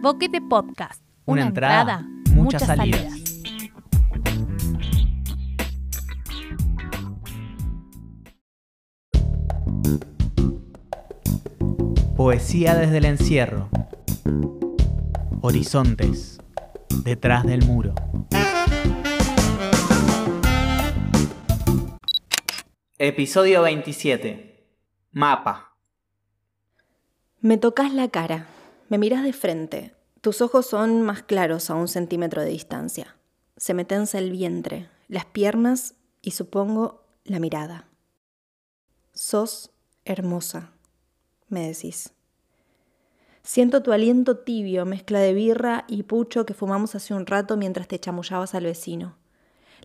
Boquete Podcast. Una entrada, muchas salidas. Poesía desde el encierro. Horizontes. Detrás del muro. Episodio 27. Mapa. Me tocas la cara, me miras de frente. Tus ojos son más claros a un centímetro de distancia. Se me tensa el vientre, las piernas y supongo la mirada. Sos hermosa, me decís. Siento tu aliento tibio, mezcla de birra y pucho que fumamos hace un rato mientras te chamullabas al vecino.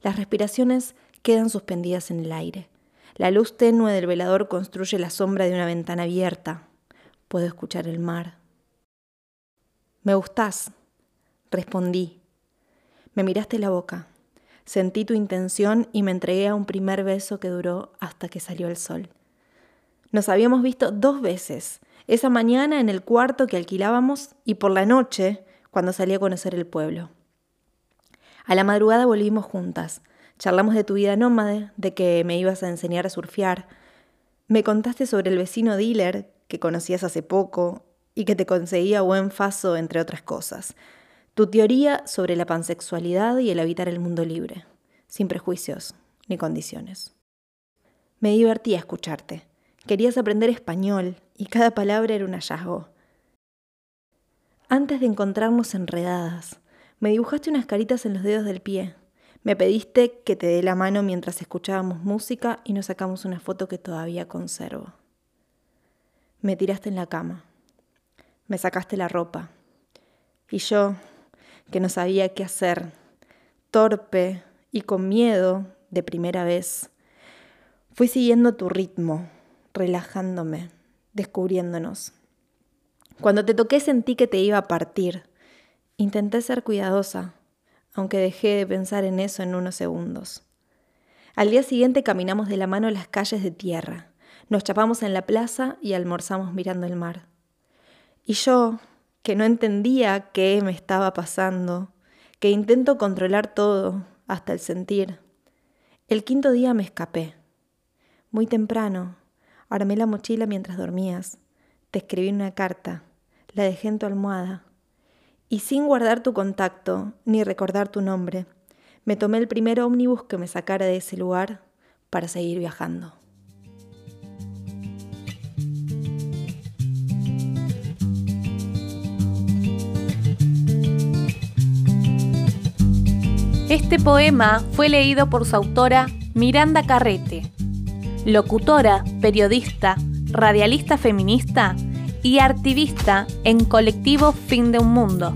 Las respiraciones quedan suspendidas en el aire. La luz tenue del velador construye la sombra de una ventana abierta. Puedo escuchar el mar. Me gustás, respondí. Me miraste la boca. Sentí tu intención y me entregué a un primer beso que duró hasta que salió el sol. Nos habíamos visto dos veces, esa mañana en el cuarto que alquilábamos y por la noche cuando salí a conocer el pueblo. A la madrugada volvimos juntas, Charlamos de tu vida nómade, de que me ibas a enseñar a surfear. Me contaste sobre el vecino dealer que conocías hace poco y que te conseguía buen faso, entre otras cosas. Tu teoría sobre la pansexualidad y el habitar el mundo libre, sin prejuicios ni condiciones. Me divertía escucharte. Querías aprender español y cada palabra era un hallazgo. Antes de encontrarnos enredadas, me dibujaste unas caritas en los dedos del pie, me pediste que te dé la mano mientras escuchábamos música y nos sacamos una foto que todavía conservo. Me tiraste en la cama. Me sacaste la ropa. Y yo, que no sabía qué hacer, torpe y con miedo de primera vez, fui siguiendo tu ritmo, relajándome, descubriéndonos. Cuando te toqué sentí que te iba a partir. Intenté ser cuidadosa, aunque dejé de pensar en eso en unos segundos. Al día siguiente caminamos de la mano las calles de tierra, nos chapamos en la plaza y almorzamos mirando el mar. Y yo, que no entendía qué me estaba pasando, que intento controlar todo, hasta el sentir. El quinto día me escapé. Muy temprano, armé la mochila mientras dormías, te escribí una carta, la dejé en tu almohada y sin guardar tu contacto ni recordar tu nombre, me tomé el primer ómnibus que me sacara de ese lugar para seguir viajando. Este poema fue leído por su autora Miranda Carrete, locutora, periodista, radialista feminista y activista en colectivo Fin de un Mundo.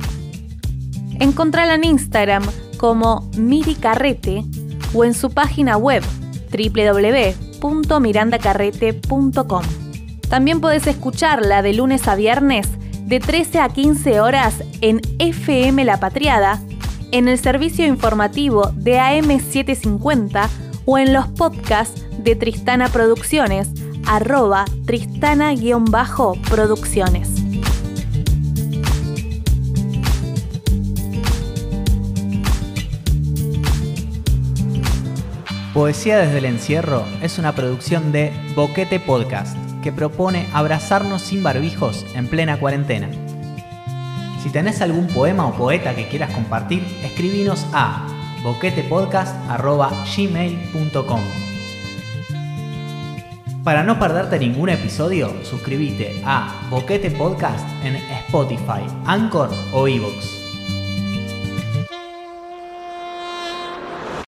Encontrala en Instagram como Miri Carrete o en su página web www.mirandacarrete.com. También podés escucharla de lunes a viernes de 13 a 15 horas en FM La Patriada, en el servicio informativo de AM750 o en los podcasts de Tristana Producciones arroba tristana-producciones. Poesía desde el encierro es una producción de Boquete Podcast que propone abrazarnos sin barbijos en plena cuarentena. Si tenés algún poema o poeta que quieras compartir, escribinos a boquetepodcast.gmail.com para no perderte ningún episodio, suscríbete a Boquete Podcast en Spotify, Anchor o Evox.